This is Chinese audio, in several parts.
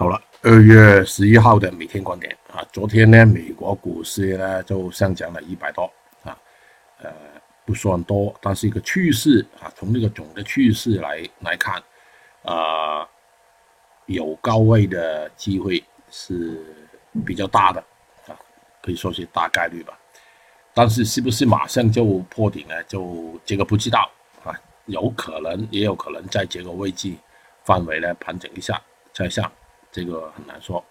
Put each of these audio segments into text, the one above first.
好了，二月十一号的每天观点啊，昨天呢，美国股市呢就上涨了一百多啊，呃，不算多，但是一个趋势啊，从这个总的趋势来来看，啊，有高位的机会是比较大的啊，可以说是大概率吧，但是是不是马上就破顶呢？就这个不知道啊，有可能，也有可能在这个位置范围呢盘整一下再上。这个很难说。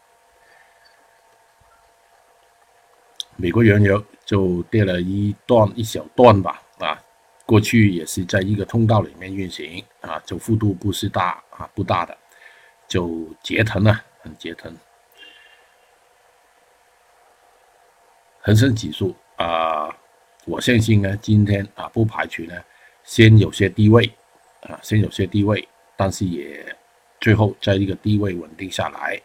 美国原油就跌了一段一小段吧，啊，过去也是在一个通道里面运行，啊，就幅度不是大啊，不大的，就折腾了，很折腾。恒生指数啊，我相信呢，今天啊，不排除呢，先有些低位，啊，先有些低位，但是也。最后，在一个低位稳定下来，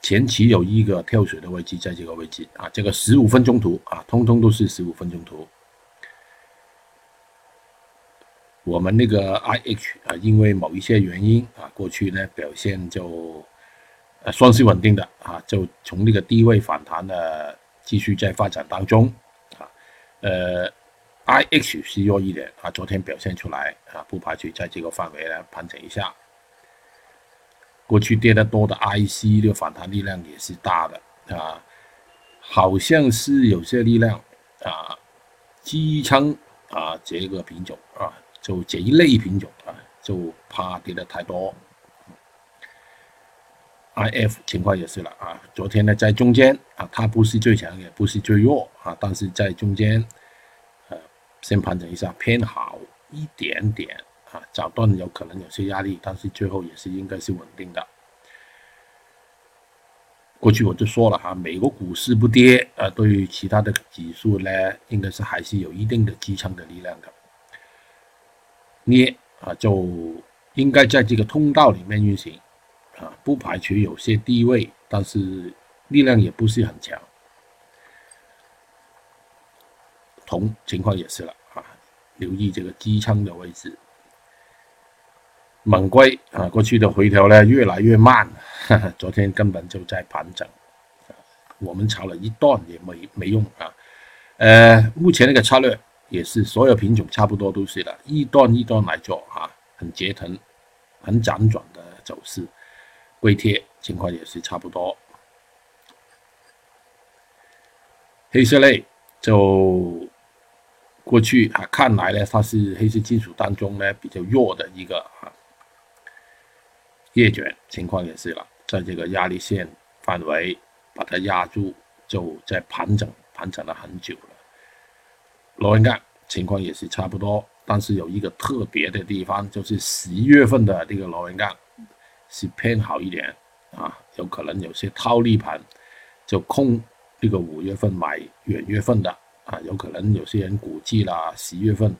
前期有一个跳水的位置，在这个位置啊，这个十五分钟图啊，通通都是十五分钟图。我们那个 IH 啊，因为某一些原因啊，过去呢表现就呃算是稳定的啊，就从那个低位反弹呢，继续在发展当中啊，呃，IH 是弱一点啊，昨天表现出来啊，不排除在这个范围呢盘整一下。过去跌得多的 IC 的反弹力量也是大的啊，好像是有些力量啊，支撑啊这个品种啊，就这一类品种啊，就怕跌得太多。IF 情况也是了啊，昨天呢在中间啊，它不是最强也不是最弱啊，但是在中间，呃，先盘整一下偏好一点点。啊，早段有可能有些压力，但是最后也是应该是稳定的。过去我就说了哈，美国股市不跌，呃，对于其他的指数呢，应该是还是有一定的支撑的力量的。捏啊，就应该在这个通道里面运行，啊，不排除有些低位，但是力量也不是很强。同情况也是了啊，留意这个支撑的位置。猛龟啊，过去的回调呢越来越慢，昨天根本就在盘整，我们炒了一段也没没用啊。呃，目前那个策略也是所有品种差不多都是的，一段一段来做啊，很折腾，很辗转的走势。硅贴情况也是差不多，黑色类就过去啊看来呢，它是黑色金属当中呢比较弱的一个啊。叶卷情况也是了，在这个压力线范围把它压住，就在盘整，盘整了很久了。螺纹钢情况也是差不多，但是有一个特别的地方，就是十月份的这个螺纹钢是偏好一点啊，有可能有些套利盘就空这个五月份买元月份的啊，有可能有些人估计啦，十月份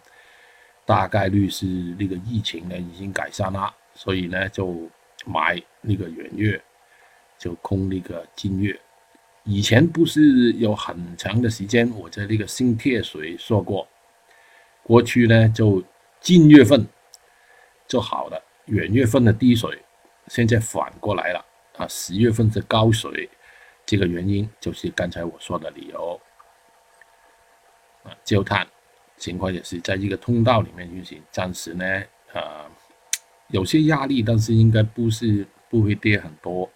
大概率是那个疫情呢已经改善了，所以呢就。买那个元月，就空那个金月。以前不是有很长的时间，我在那个新贴水说过，过去呢就近月份就好了，元月份的低水，现在反过来了啊，十月份是高水，这个原因就是刚才我说的理由。啊，焦炭情况也是在一个通道里面运行，暂时呢，啊。有些压力，但是应该不是不会跌很多。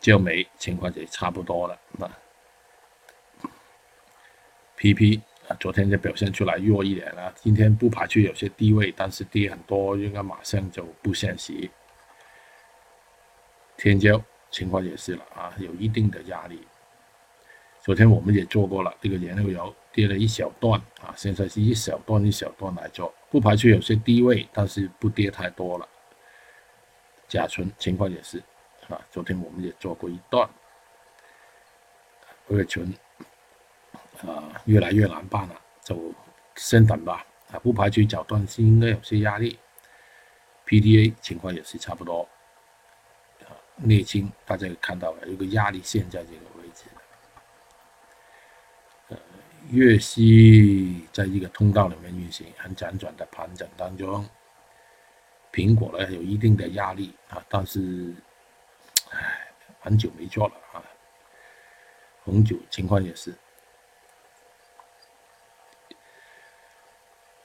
焦煤情况也差不多了。那 PP 啊，昨天就表现出来弱一点了，今天不排除有些低位，但是跌很多，应该马上就不现实。天胶情况也是了啊，有一定的压力。昨天我们也做过了，这个原料油跌了一小段啊，现在是一小段一小段来做。不排除有些低位，但是不跌太多了。甲醇情况也是，啊，昨天我们也做过一段。二醇啊，越来越难办了，就先等吧。啊，不排除早段是应该有些压力。PDA 情况也是差不多。啊，镍氢大家也看到了，有个压力线在这个。粤西在一个通道里面运行，很辗转的盘整当中，苹果呢有一定的压力啊，但是唉很久没做了啊。红酒情况也是。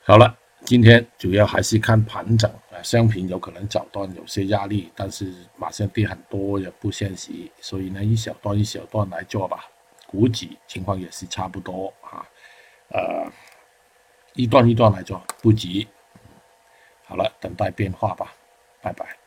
好了，今天主要还是看盘整啊，商品有可能早段有些压力，但是马上跌很多也不现实，所以呢一小段一小段来做吧。股指情况也是差不多啊，呃，一段一段来做，不急。好了，等待变化吧，拜拜。